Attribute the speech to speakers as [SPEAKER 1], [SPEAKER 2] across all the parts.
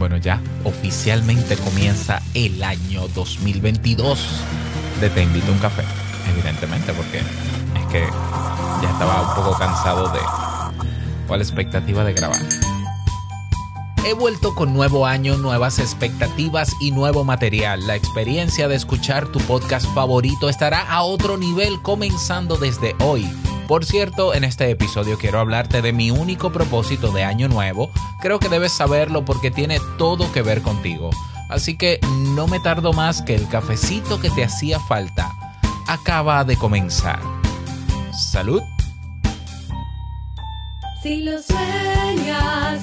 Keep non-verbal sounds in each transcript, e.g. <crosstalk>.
[SPEAKER 1] Bueno, ya oficialmente comienza el año 2022 de Te invito a un café, evidentemente, porque es que ya estaba un poco cansado de la expectativa de grabar. He vuelto con nuevo año, nuevas expectativas y nuevo material. La experiencia de escuchar tu podcast favorito estará a otro nivel comenzando desde hoy. Por cierto, en este episodio quiero hablarte de mi único propósito de año nuevo. Creo que debes saberlo porque tiene todo que ver contigo. Así que no me tardo más que el cafecito que te hacía falta acaba de comenzar. Salud.
[SPEAKER 2] Si lo sueñas,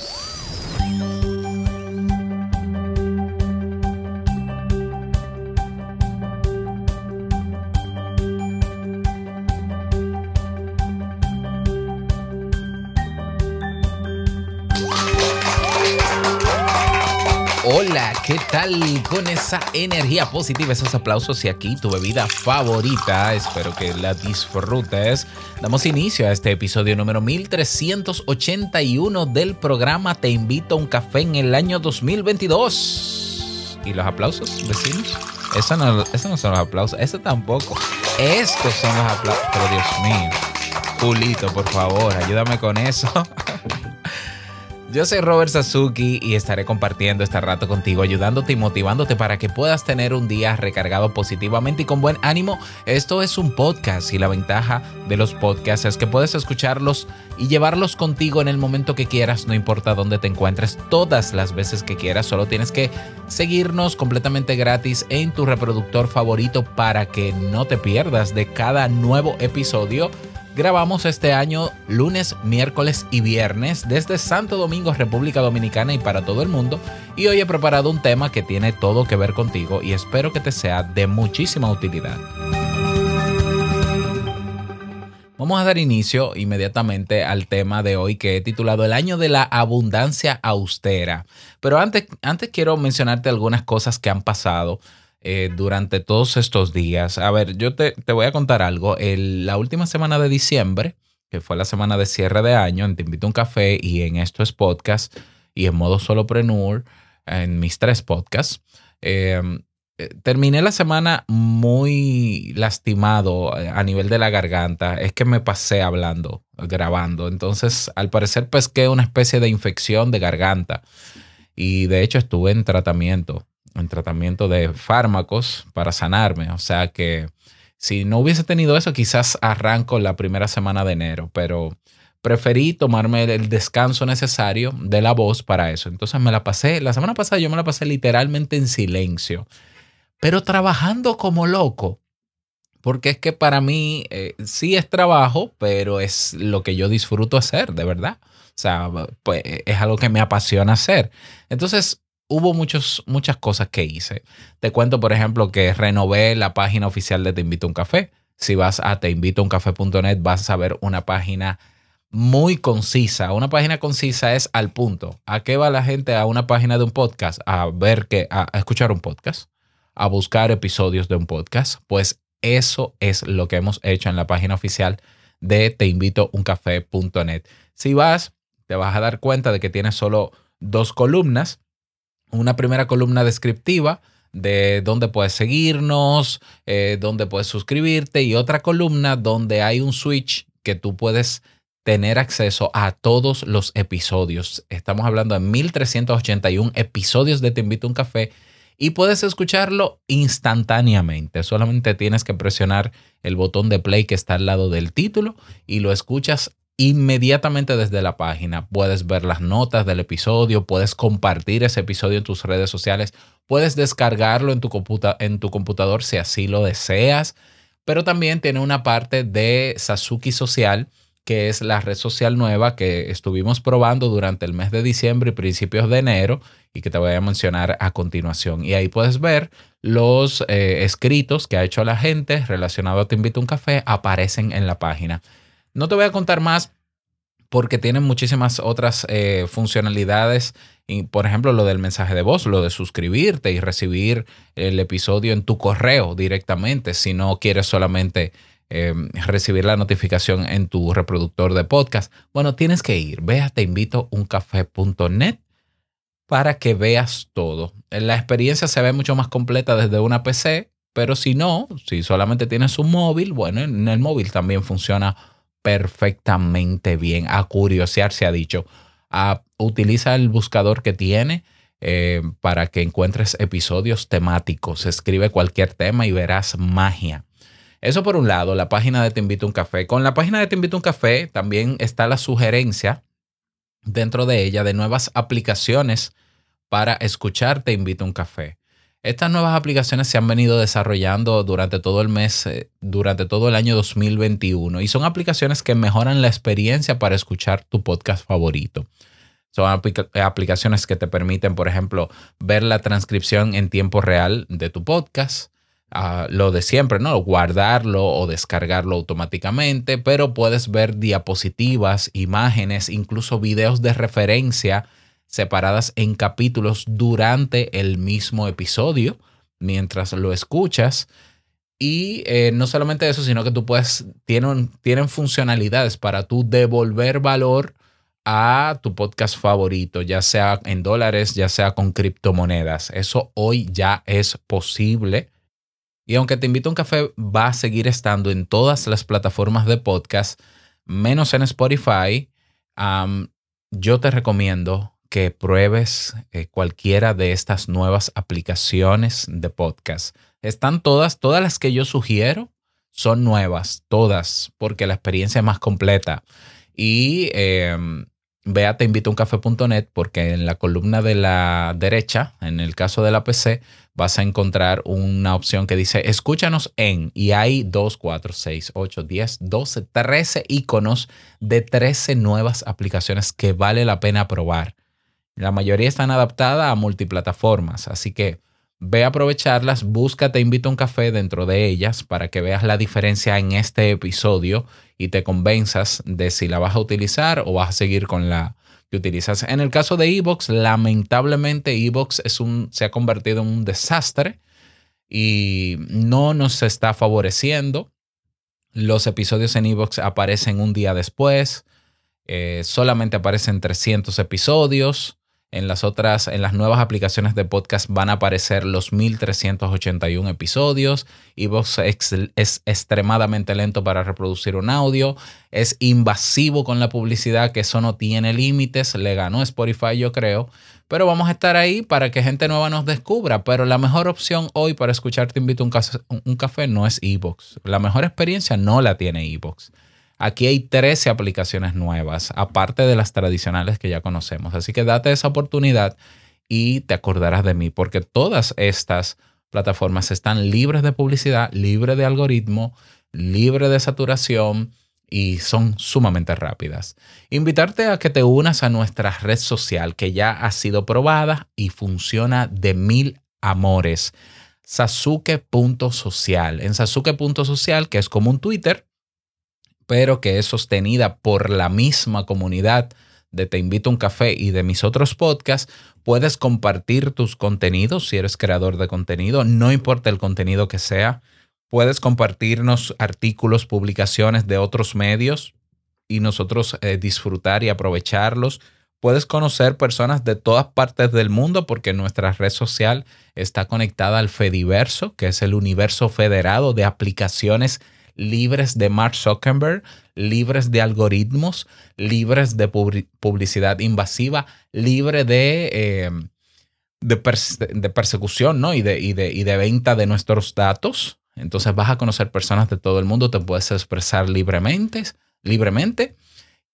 [SPEAKER 1] Hola, ¿qué tal con esa energía positiva, esos aplausos y aquí tu bebida favorita? Espero que la disfrutes. Damos inicio a este episodio número 1381 del programa Te invito a un café en el año 2022. ¿Y los aplausos, vecinos? Eso no, eso no son los aplausos, eso tampoco. Estos son los aplausos, pero Dios mío. Julito, por favor, ayúdame con eso. <laughs> Yo soy Robert Sasuki y estaré compartiendo este rato contigo, ayudándote y motivándote para que puedas tener un día recargado positivamente y con buen ánimo. Esto es un podcast y la ventaja de los podcasts es que puedes escucharlos y llevarlos contigo en el momento que quieras, no importa dónde te encuentres, todas las veces que quieras. Solo tienes que seguirnos completamente gratis en tu reproductor favorito para que no te pierdas de cada nuevo episodio. Grabamos este año lunes, miércoles y viernes desde Santo Domingo, República Dominicana y para todo el mundo. Y hoy he preparado un tema que tiene todo que ver contigo y espero que te sea de muchísima utilidad. Vamos a dar inicio inmediatamente al tema de hoy que he titulado El año de la abundancia austera. Pero antes, antes quiero mencionarte algunas cosas que han pasado eh, durante todos estos días. A ver, yo te, te voy a contar algo. El- la última semana de diciembre, que fue la semana de cierre de año, en Te Invito a un Café y en Esto es Podcast y en modo solopreneur, en mis tres podcasts, eh, eh, terminé la semana muy lastimado eh, a nivel de la garganta. Es que me pasé hablando, grabando. Entonces, al parecer, pesqué una especie de infección de garganta. Y de hecho, estuve en tratamiento, en tratamiento de fármacos para sanarme. O sea que si no hubiese tenido eso, quizás arranco la primera semana de enero. Pero preferí tomarme el descanso necesario de la voz para eso. Entonces me la pasé, la semana pasada yo me la pasé literalmente en silencio pero trabajando como loco. Porque es que para mí eh, sí es trabajo, pero es lo que yo disfruto hacer, de verdad. O sea, pues es algo que me apasiona hacer. Entonces, hubo muchos, muchas cosas que hice. Te cuento, por ejemplo, que renové la página oficial de Te Invito a un Café. Si vas a teinvitouncafé.net, vas a ver una página muy concisa. Una página concisa es al punto. ¿A qué va la gente a una página de un podcast? A ver que, a, a escuchar un podcast a buscar episodios de un podcast, pues eso es lo que hemos hecho en la página oficial de teinvitouncafé.net. Si vas, te vas a dar cuenta de que tiene solo dos columnas. Una primera columna descriptiva de dónde puedes seguirnos, eh, dónde puedes suscribirte y otra columna donde hay un switch que tú puedes tener acceso a todos los episodios. Estamos hablando de 1381 episodios de Te invito a un café y puedes escucharlo instantáneamente. Solamente tienes que presionar el botón de play que está al lado del título y lo escuchas inmediatamente desde la página. Puedes ver las notas del episodio, puedes compartir ese episodio en tus redes sociales, puedes descargarlo en tu, computa en tu computador si así lo deseas, pero también tiene una parte de Sasuki Social, que es la red social nueva que estuvimos probando durante el mes de diciembre y principios de enero y que te voy a mencionar a continuación. Y ahí puedes ver los eh, escritos que ha hecho la gente relacionado a Te invito a un café, aparecen en la página. No te voy a contar más porque tienen muchísimas otras eh, funcionalidades. Y, por ejemplo, lo del mensaje de voz, lo de suscribirte y recibir el episodio en tu correo directamente si no quieres solamente eh, recibir la notificación en tu reproductor de podcast. Bueno, tienes que ir. Ve a teinvitouncafé.net para que veas todo. La experiencia se ve mucho más completa desde una PC, pero si no, si solamente tienes un móvil, bueno, en el móvil también funciona perfectamente bien. A curiosear se ha dicho. Ah, utiliza el buscador que tiene eh, para que encuentres episodios temáticos. Escribe cualquier tema y verás magia. Eso por un lado, la página de Te Invito a un Café. Con la página de Te Invito a un Café también está la sugerencia dentro de ella de nuevas aplicaciones para escuchar Te Invito a un Café. Estas nuevas aplicaciones se han venido desarrollando durante todo el mes, eh, durante todo el año 2021 y son aplicaciones que mejoran la experiencia para escuchar tu podcast favorito. Son aplicaciones que te permiten, por ejemplo, ver la transcripción en tiempo real de tu podcast, ah, lo de siempre, ¿no? Guardarlo o descargarlo automáticamente, pero puedes ver diapositivas, imágenes, incluso videos de referencia separadas en capítulos durante el mismo episodio, mientras lo escuchas. Y eh, no solamente eso, sino que tú puedes, tienen, tienen funcionalidades para tú devolver valor a tu podcast favorito, ya sea en dólares, ya sea con criptomonedas. Eso hoy ya es posible. Y aunque te invito a un café, va a seguir estando en todas las plataformas de podcast, menos en Spotify. yo te recomiendo que pruebes eh, cualquiera de estas nuevas aplicaciones de podcast. Están todas, todas las que yo sugiero son nuevas, todas, porque la experiencia es más completa. Y eh, ve a teinvitouncafé.net porque en la columna de la derecha, en el caso de la PC, vas a encontrar una opción que dice escúchanos en y hay 2, 4, 6, 8, 10, 12, 13 iconos de 13 nuevas aplicaciones que vale la pena probar. La mayoría están adaptadas a multiplataformas, así que ve a aprovecharlas, búscate, invito a un café dentro de ellas para que veas la diferencia en este episodio y te convenzas de si la vas a utilizar o vas a seguir con la que utilizas. En el caso de Evox, lamentablemente Evox se ha convertido en un desastre y no nos está favoreciendo. Los episodios en Evox aparecen un día después, eh, solamente aparecen 300 episodios. En las otras, en las nuevas aplicaciones de podcast van a aparecer los 1381 episodios. Evox es, es extremadamente lento para reproducir un audio. Es invasivo con la publicidad, que eso no tiene límites. Le ganó Spotify, yo creo. Pero vamos a estar ahí para que gente nueva nos descubra. Pero la mejor opción hoy para escuchar Te invito a un café, no es Evox. La mejor experiencia no la tiene Evox. Aquí hay 13 aplicaciones nuevas, aparte de las tradicionales que ya conocemos. Así que date esa oportunidad y te acordarás de mí, porque todas estas plataformas están libres de publicidad, libres de algoritmo, libres de saturación y son sumamente rápidas. Invitarte a que te unas a nuestra red social que ya ha sido probada y funciona de mil amores. Sasuke.social. En Sasuke.social, que es como un Twitter, pero que es sostenida por la misma comunidad de Te invito a un café y de mis otros podcasts, puedes compartir tus contenidos si eres creador de contenido, no importa el contenido que sea, puedes compartirnos artículos, publicaciones de otros medios y nosotros eh, disfrutar y aprovecharlos. Puedes conocer personas de todas partes del mundo porque nuestra red social está conectada al Fediverso, que es el universo federado de aplicaciones libres de Mark Zuckerberg, libres de algoritmos, libres de publicidad invasiva, libre de, eh, de, persecución ¿no? y, de, y, de, y de venta de nuestros datos. Entonces vas a conocer personas de todo el mundo, te puedes expresar libremente, libremente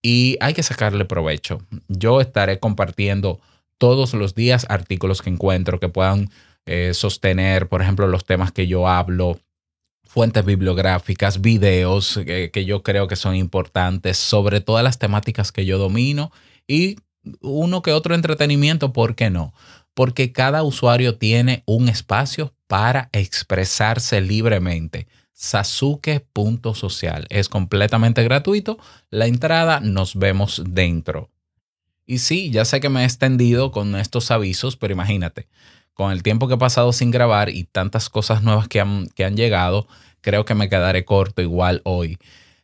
[SPEAKER 1] y hay que sacarle provecho. Yo estaré compartiendo todos los días artículos que encuentro que puedan eh, sostener, por ejemplo, los temas que yo hablo, fuentes bibliográficas, videos que, que yo creo que son importantes sobre todas las temáticas que yo domino y uno que otro entretenimiento, ¿por qué no? Porque cada usuario tiene un espacio para expresarse libremente. Sasuke.social. Es completamente gratuito. La entrada, nos vemos dentro. Y sí, ya sé que me he extendido con estos avisos, pero imagínate, con el tiempo que he pasado sin grabar y tantas cosas nuevas que han, llegado, creo que me quedaré corto igual hoy.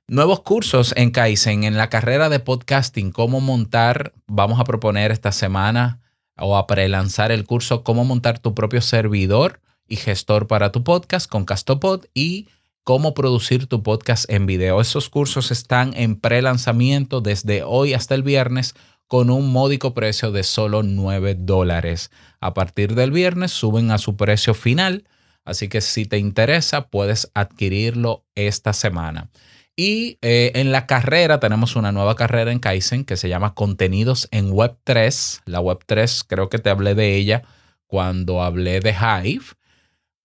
[SPEAKER 1] Nuevos cursos en Kaizen, en la carrera de podcasting, cómo montar, vamos a proponer esta semana o a prelanzar el curso, cómo montar tu propio servidor y gestor para tu podcast con Castopod y cómo producir tu podcast en video. Esos cursos están en prelanzamiento desde hoy hasta el viernes con un módico precio de solo 9 dólares. A partir del viernes suben a su precio final, así que si te interesa puedes adquirirlo esta semana. Y eh, en la carrera tenemos una nueva carrera en Kaizen que se llama Contenidos en Web 3. La Web 3 creo que te hablé de ella cuando hablé de Hive.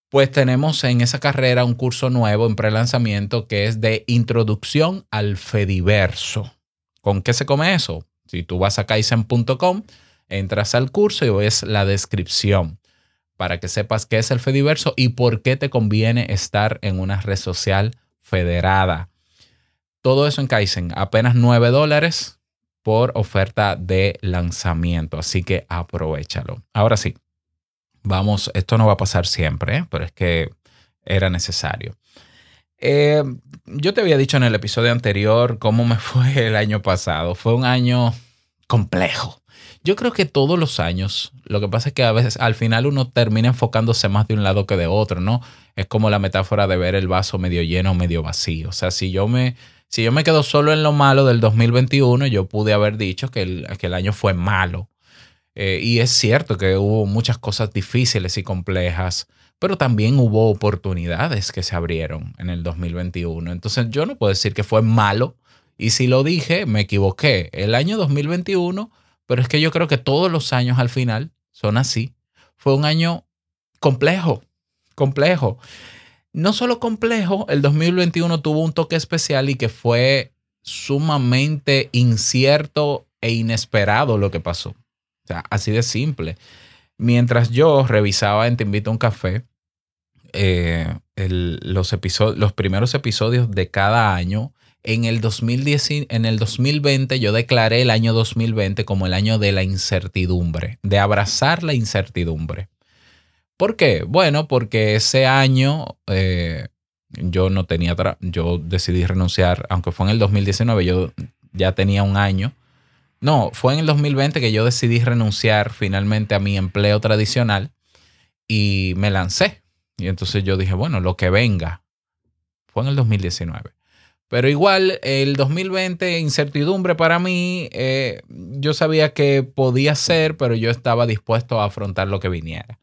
[SPEAKER 1] Pues tenemos en esa carrera un curso nuevo en prelanzamiento que es de Introducción al Fediverso. ¿Con qué se come eso? Si tú vas a kaizen.com, entras al curso y ves la descripción para que sepas qué es el Fediverso y por qué te conviene estar en una red social federada. Todo eso en Kaizen, apenas 9 dólares por oferta de lanzamiento, así que aprovechalo. Ahora sí, vamos, esto no va a pasar siempre, ¿eh? pero es que era necesario. Eh, yo te había dicho en el episodio anterior cómo me <laughs> fue el año pasado. Fue un año complejo. Yo creo que todos los años, lo que pasa es que a veces al final uno termina enfocándose más de un lado que de otro, ¿no? Es como la metáfora de ver el vaso medio lleno o medio vacío. O sea, si yo me, si yo me quedo solo en lo malo del 2021, yo pude haber dicho que el, que el año fue malo. Eh, y es cierto que hubo muchas cosas difíciles y complejas, pero también hubo oportunidades que se abrieron en el 2021. Entonces yo no puedo decir que fue malo. Y si lo dije, me equivoqué. El año 2021, pero es que yo creo que todos los años al final son así. Fue un año complejo, complejo. No solo complejo, el 2021 tuvo un toque especial y que fue sumamente incierto e inesperado lo que pasó. Sea, así de simple. Mientras yo revisaba en Te invito a un café, eh, los, primeros episodios de cada año, en el, 2010, en el 2020 yo declaré el año 2020 como el año de la incertidumbre, de abrazar la incertidumbre. ¿Por qué? Bueno, porque ese año eh, yo no tenía, yo decidí renunciar, aunque fue en el 2019, yo ya tenía un año. No, fue en el 2020 que yo decidí renunciar finalmente a mi empleo tradicional y me lancé. Y entonces yo dije, bueno, lo que venga. Fue en el 2019. Pero igual, el 2020, incertidumbre para mí, eh, yo sabía que podía ser, pero yo estaba dispuesto a afrontar lo que viniera.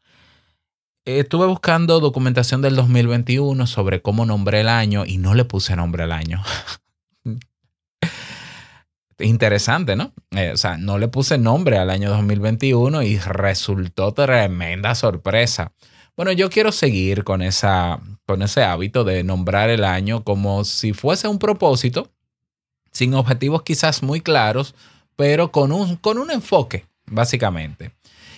[SPEAKER 1] Estuve buscando documentación del 2021 sobre cómo nombré el año y no le puse nombre al año. <laughs> Interesante, ¿no? Eh, o sea, no le puse nombre al año 2021 y resultó tremenda sorpresa. Bueno, yo quiero seguir con, esa, con ese hábito de nombrar el año como si fuese un propósito, sin objetivos quizás muy claros, pero con un, con un enfoque, básicamente.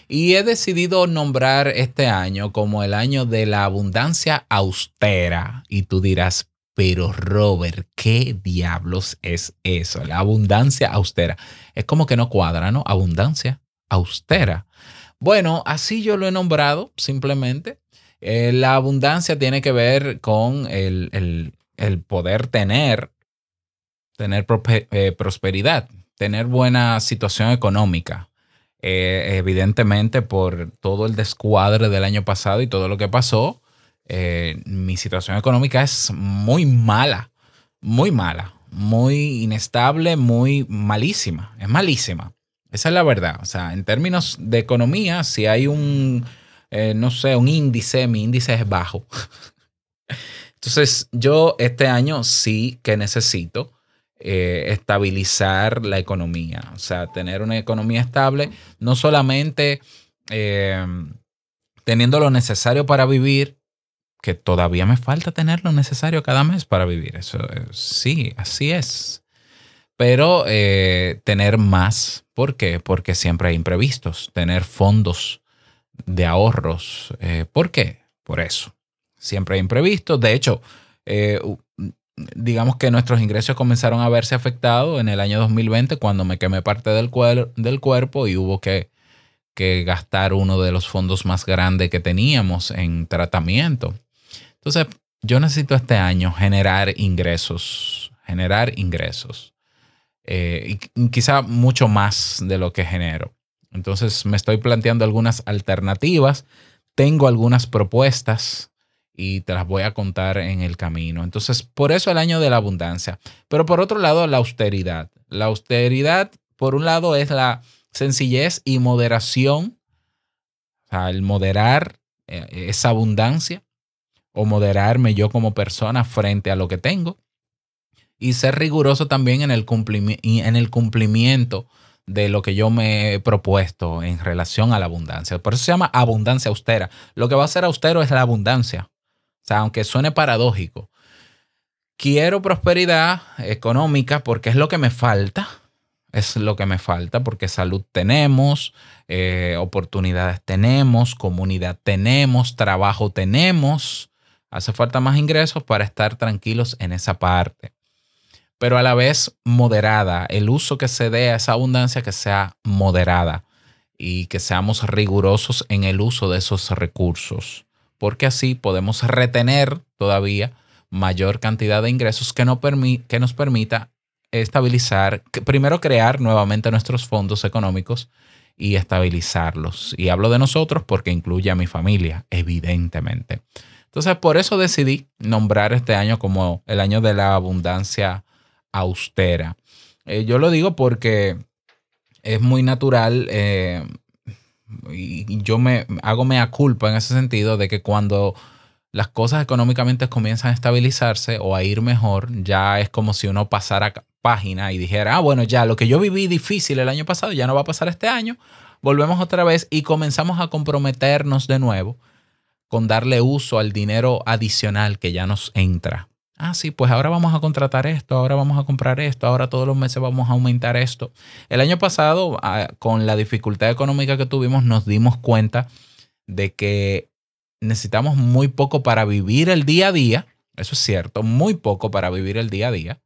[SPEAKER 1] Y he decidido nombrar este año como el año de la abundancia austera. Y tú dirás, pero Robert, ¿qué diablos es eso? La abundancia austera. Es como que no cuadra, ¿no? Abundancia austera. Bueno, así yo lo he nombrado simplemente. Eh, la abundancia tiene que ver con el, poder tener, tener eh, prosperidad, tener buena situación económica. Eh, evidentemente, por todo el descuadre del año pasado y todo lo que pasó, eh, mi situación económica es muy mala, muy mala, muy inestable, muy malísima, es malísima. Esa es la verdad. O sea, en términos de economía, si hay un, eh, no sé, un índice, mi índice es bajo. <laughs> Entonces, yo este año sí que necesito eh, estabilizar la economía. O sea, tener una economía estable, no solamente teniendo lo necesario para vivir, que todavía me falta tener lo necesario cada mes para vivir. Eso eh, sí, así es. Pero eh, tener más. ¿Por qué? Porque siempre hay imprevistos. Tener fondos de ahorros. Eh, ¿Por qué? Por eso. Siempre hay imprevistos. De hecho, digamos que nuestros ingresos comenzaron a verse afectados en el año 2020 cuando me quemé parte del, cuer- del cuerpo y hubo que, que gastar uno de los fondos más grandes que teníamos en tratamiento. Entonces, yo necesito este año generar ingresos, generar ingresos. Eh, y, quizá mucho más de lo que genero. Entonces, me estoy planteando algunas alternativas. Tengo algunas propuestas y te las voy a contar en el camino. Entonces, por eso el año de la abundancia. Pero por otro lado, la austeridad. La austeridad, por un lado, es la sencillez y moderación. O el moderar eh, esa abundancia o moderarme yo como persona frente a lo que tengo y ser riguroso también en el, en el cumplimiento de lo que yo me he propuesto en relación a la abundancia. Por eso se llama abundancia austera. Lo que va a ser austero es la abundancia. O sea, aunque suene paradójico. Quiero prosperidad económica porque es lo que me falta. Es lo que me falta porque salud tenemos, eh, oportunidades tenemos, comunidad tenemos, trabajo tenemos. Hace falta más ingresos para estar tranquilos en esa parte. Pero a la vez moderada. El uso que se dé a esa abundancia que sea moderada y que seamos rigurosos en el uso de esos recursos. Porque así podemos retener todavía mayor cantidad de ingresos que, no permi- que nos permita estabilizar, primero crear nuevamente nuestros fondos económicos y estabilizarlos. Y hablo de nosotros porque incluye a mi familia, evidentemente. Entonces, por eso decidí nombrar este año como el año de la abundancia austera. Eh, yo lo digo porque es muy natural eh, y yo me hago mea culpa en ese sentido de que cuando las cosas económicamente comienzan a estabilizarse o a ir mejor, ya es como si uno pasara página y dijera, ah, bueno, ya lo que yo viví difícil el año pasado ya no va a pasar este año, volvemos otra vez y comenzamos a comprometernos de nuevo con darle uso al dinero adicional que ya nos entra. Ah, sí, pues ahora vamos a contratar esto, ahora vamos a comprar esto, ahora todos los meses vamos a aumentar esto. El año pasado, ah, con la dificultad económica que tuvimos, nos dimos cuenta de que necesitamos muy poco para vivir el día a día. Eso es cierto, muy poco para vivir el día a día.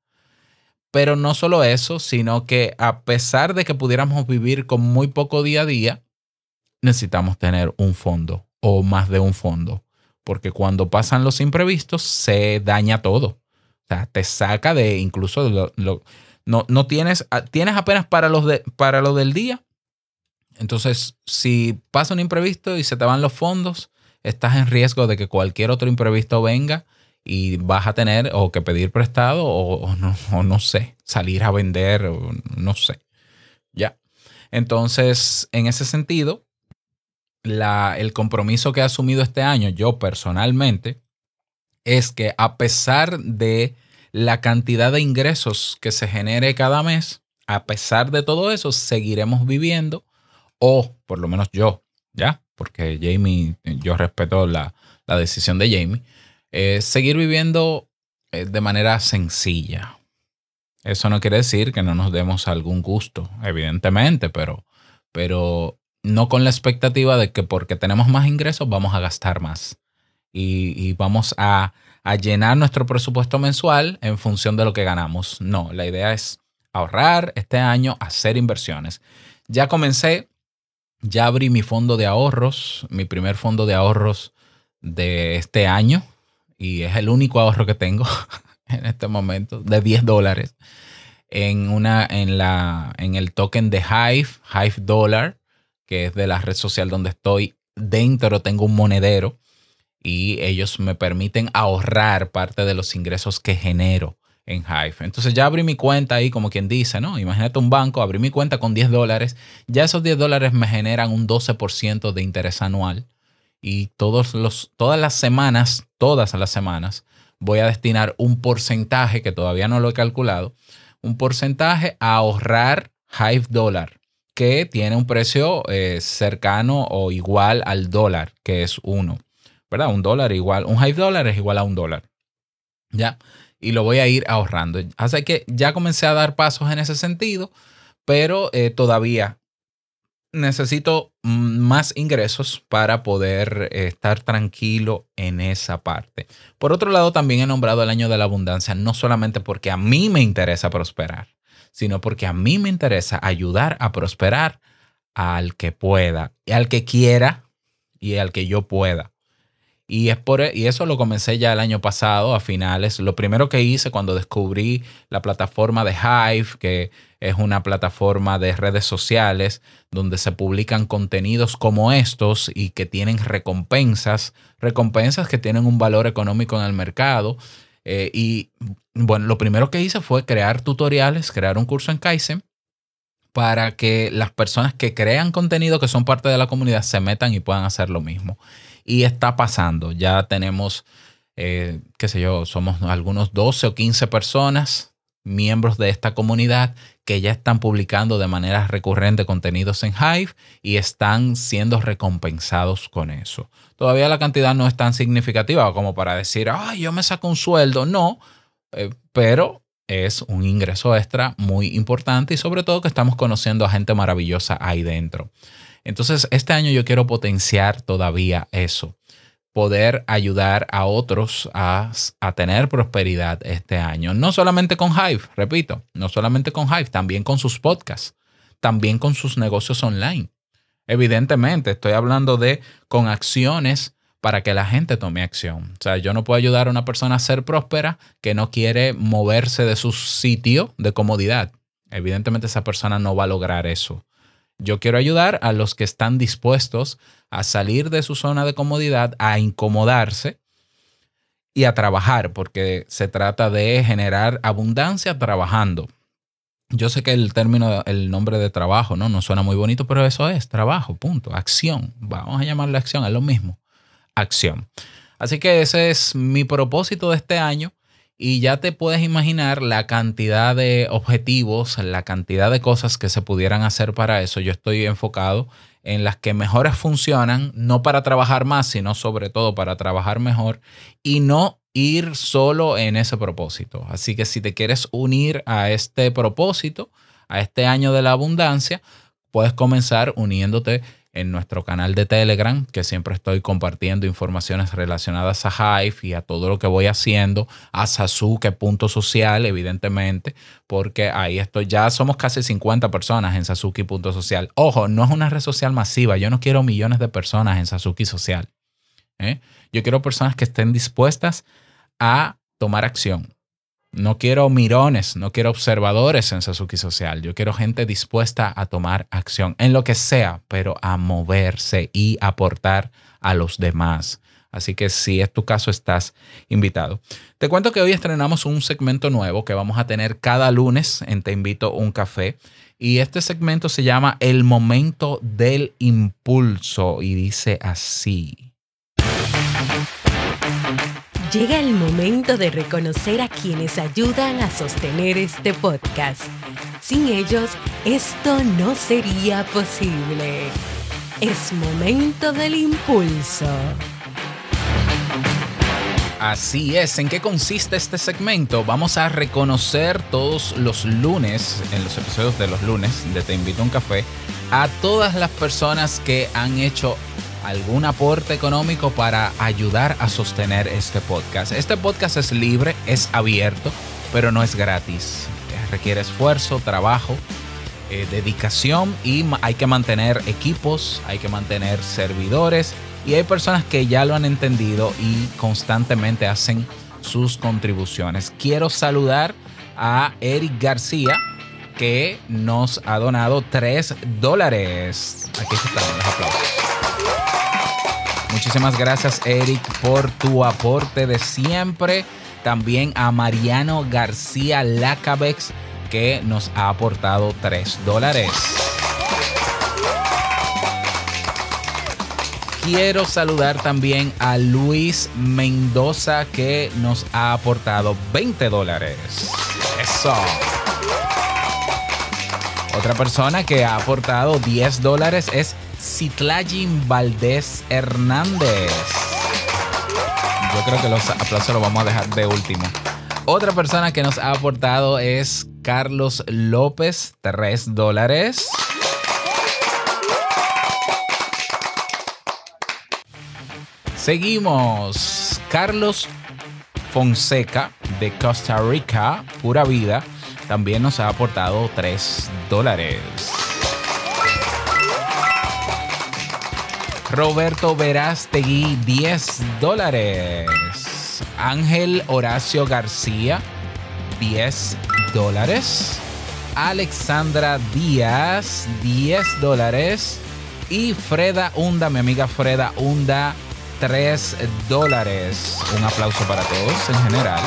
[SPEAKER 1] Pero no solo eso, sino que a pesar de que pudiéramos vivir con muy poco día a día, necesitamos tener un fondo o más de un fondo. Porque cuando pasan los imprevistos, se daña todo. O sea, te saca de incluso lo, no, no tienes, ah, tienes apenas para, los de, para lo del día. Entonces, si pasa un imprevisto y se te van los fondos, estás en riesgo de que cualquier otro imprevisto venga y vas a tener o que pedir prestado o, o no, o no sé, salir a vender o no sé. Ya. Entonces, en ese sentido, el compromiso que he asumido este año, yo personalmente, es que a pesar de la cantidad de ingresos que se genere cada mes, a pesar de todo eso, seguiremos viviendo, o por lo menos yo, ¿ya? Porque Jamie, yo respeto la, la decisión de Jamie, eh, seguir viviendo eh, de manera sencilla. Eso no quiere decir que no nos demos algún gusto, evidentemente, pero, pero no con la expectativa de que porque tenemos más ingresos vamos a gastar más y, vamos a, a llenar nuestro presupuesto mensual en función de lo que ganamos. No, la idea es ahorrar este año, hacer inversiones. Ya comencé, ya abrí mi fondo de ahorros, mi primer fondo de ahorros de este año y es el único ahorro que tengo <laughs> en este momento de 10 dólares en una en la en el token de Hive, Hive Dollar, que es de la red social donde estoy. Dentro tengo un monedero y ellos me permiten ahorrar parte de los ingresos que genero en Hive. Entonces ya abrí mi cuenta ahí, como quien dice, ¿no? Imagínate un banco, abrí mi cuenta con 10 dólares. Ya esos 10 dólares me generan un 12% de interés anual. Y todos los, todas las semanas, todas las semanas, voy a destinar un porcentaje que todavía no lo he calculado, un porcentaje a ahorrar Hive Dollar, que tiene un precio eh, cercano o igual al dólar, que es uno. ¿Verdad? Un dólar igual, un Hive Dollar es igual a un dólar. ¿Ya? Y lo voy a ir ahorrando. Así que ya comencé a dar pasos en ese sentido, pero eh, todavía necesito mm, más ingresos para poder eh, estar tranquilo en esa parte. Por otro lado, también he nombrado el año de la abundancia, no solamente porque a mí me interesa prosperar, sino porque a mí me interesa ayudar a prosperar al que pueda, y al que quiera y al que yo pueda. Y, es por, e, y eso lo comencé ya el año pasado, a finales. Lo primero que hice cuando descubrí la plataforma de Hive, que es una plataforma de redes sociales donde se publican contenidos como estos y que tienen recompensas, recompensas que tienen un valor económico en el mercado. Eh, y bueno, lo primero que hice fue crear tutoriales, crear un curso en Kaizen para que las personas que crean contenido, que son parte de la comunidad, se metan y puedan hacer lo mismo. Y está pasando. Ya tenemos, eh, qué sé yo, somos algunos 12 o 15 personas, miembros de esta comunidad, que ya están publicando de manera recurrente contenidos en Hive y están siendo recompensados con eso. Todavía la cantidad no es tan significativa como para decir, ay, yo me saco un sueldo. No, eh, pero es un ingreso extra muy importante y sobre todo que estamos conociendo a gente maravillosa ahí dentro. Entonces, este año yo quiero potenciar todavía eso, poder ayudar a otros a, a, tener prosperidad este año. No solamente con Hive, repito, no solamente con Hive, también con sus podcasts, también con sus negocios online. Evidentemente, estoy hablando de con acciones para que la gente tome acción. O sea, yo no puedo ayudar a una persona a ser próspera que no quiere moverse de su sitio de comodidad. Evidentemente esa persona no va a lograr eso. Yo quiero ayudar a los que están dispuestos a salir de su zona de comodidad, a incomodarse y a trabajar, porque se trata de generar abundancia trabajando. Yo sé que el término, el nombre de trabajo, ¿no? No suena muy bonito, pero eso es trabajo, punto. Acción. Vamos a llamarle acción, es lo mismo. Acción. Así que ese es mi propósito de este año y ya te puedes imaginar la cantidad de objetivos, la cantidad de cosas que se pudieran hacer para eso. Yo estoy enfocado en las que mejores funcionan, no para trabajar más, sino sobre todo para trabajar mejor y no ir solo en ese propósito. Así que si te quieres unir a este propósito, a este año de la abundancia, puedes comenzar uniéndote en nuestro canal de Telegram, que siempre estoy compartiendo informaciones relacionadas a Hive y a todo lo que voy haciendo, a Sasuke Punto Social, evidentemente, porque ahí estoy, ya somos casi 50 personas en Sasuke Punto Social. Ojo, no es una red social masiva, yo no quiero millones de personas en Sasuke Social. ¿eh? Yo quiero personas que estén dispuestas a tomar acción, no quiero mirones, no quiero observadores en Sasuke Social. Yo quiero gente dispuesta a tomar acción en lo que sea, pero a moverse y aportar a los demás. Así que si es tu caso, estás invitado. Te cuento que hoy estrenamos un segmento nuevo que vamos a tener cada lunes en Te invito un café. Y este segmento se llama El momento del impulso y dice así.
[SPEAKER 3] Llega el momento de reconocer a quienes ayudan a sostener este podcast. Sin ellos, esto no sería posible. Es momento del impulso.
[SPEAKER 1] Así es, ¿en qué consiste este segmento? Vamos a reconocer todos los lunes, en los episodios de los lunes de Te invito a un café, a todas las personas que han hecho algún aporte económico para ayudar a sostener este podcast. Este podcast es libre, es abierto, pero no es gratis. Requiere esfuerzo, trabajo, eh, dedicación y hay que mantener equipos, hay que mantener servidores y hay personas que ya lo han entendido y constantemente hacen sus contribuciones. Quiero saludar a Eric García que nos ha donado 3 dólares. Aquí están los aplausos. Muchísimas gracias, Eric, por tu aporte de siempre. También a Mariano García Lacabex, que nos ha aportado 3 dólares. Quiero saludar también a Luis Mendoza, que nos ha aportado 20 dólares. Eso. Otra persona que ha aportado 10 dólares es Citlayin Valdés Hernández. Yo creo que los aplausos los vamos a dejar de último. Otra persona que nos ha aportado es Carlos López, 3 dólares. Seguimos. Carlos Fonseca de Costa Rica, pura vida, también nos ha aportado 3 dólares. Roberto Verástegui, 10 dólares. Ángel Horacio García, 10 dólares. Alexandra Díaz, 10 dólares. Y Freda Hunda, mi amiga Freda Hunda, 3 dólares. Un aplauso para todos en general.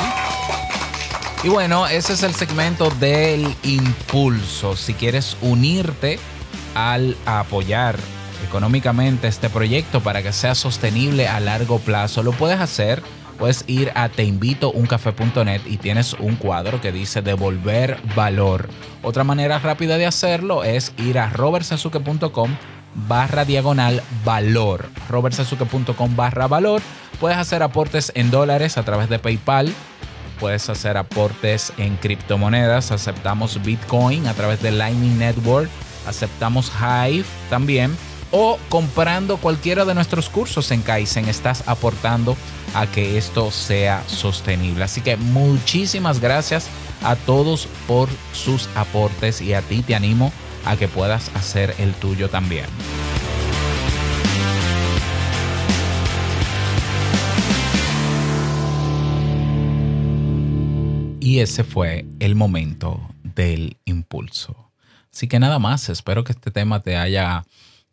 [SPEAKER 1] Y bueno, ese es el segmento del impulso. Si quieres unirte al apoyar económicamente este proyecto para que sea sostenible a largo plazo, lo puedes hacer. Puedes ir a teinvitouncafé.net y tienes un cuadro que dice devolver valor. Otra manera rápida de hacerlo es ir a robertsazuke.com barra diagonal valor. robertsazuke.com barra valor. Puedes hacer aportes en dólares a través de PayPal. Puedes hacer aportes en criptomonedas. Aceptamos Bitcoin a través de Lightning Network. Aceptamos Hive también. O comprando cualquiera de nuestros cursos en Kaizen. Estás aportando a que esto sea sostenible. Así que muchísimas gracias a todos por sus aportes y a ti te animo a que puedas hacer el tuyo también. Y ese fue el momento del impulso. Así que nada más, espero que este tema te haya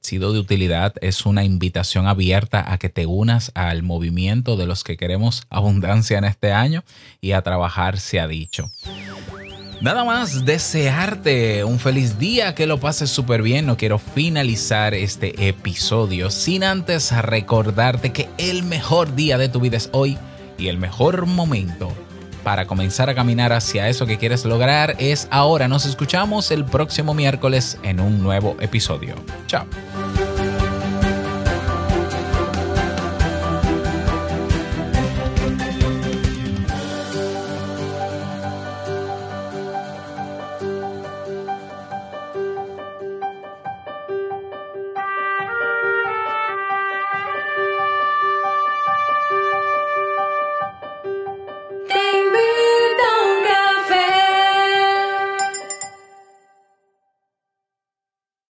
[SPEAKER 1] sido de utilidad. Es una invitación abierta a que te unas al movimiento de los que queremos abundancia en este año y a trabajar, se ha dicho. Nada más desearte un feliz día, que lo pases súper bien. No quiero finalizar este episodio sin antes recordarte que el mejor día de tu vida es hoy y el mejor momento para comenzar a caminar hacia eso que quieres lograr es ahora. Nos escuchamos el próximo miércoles en un nuevo episodio. Chao.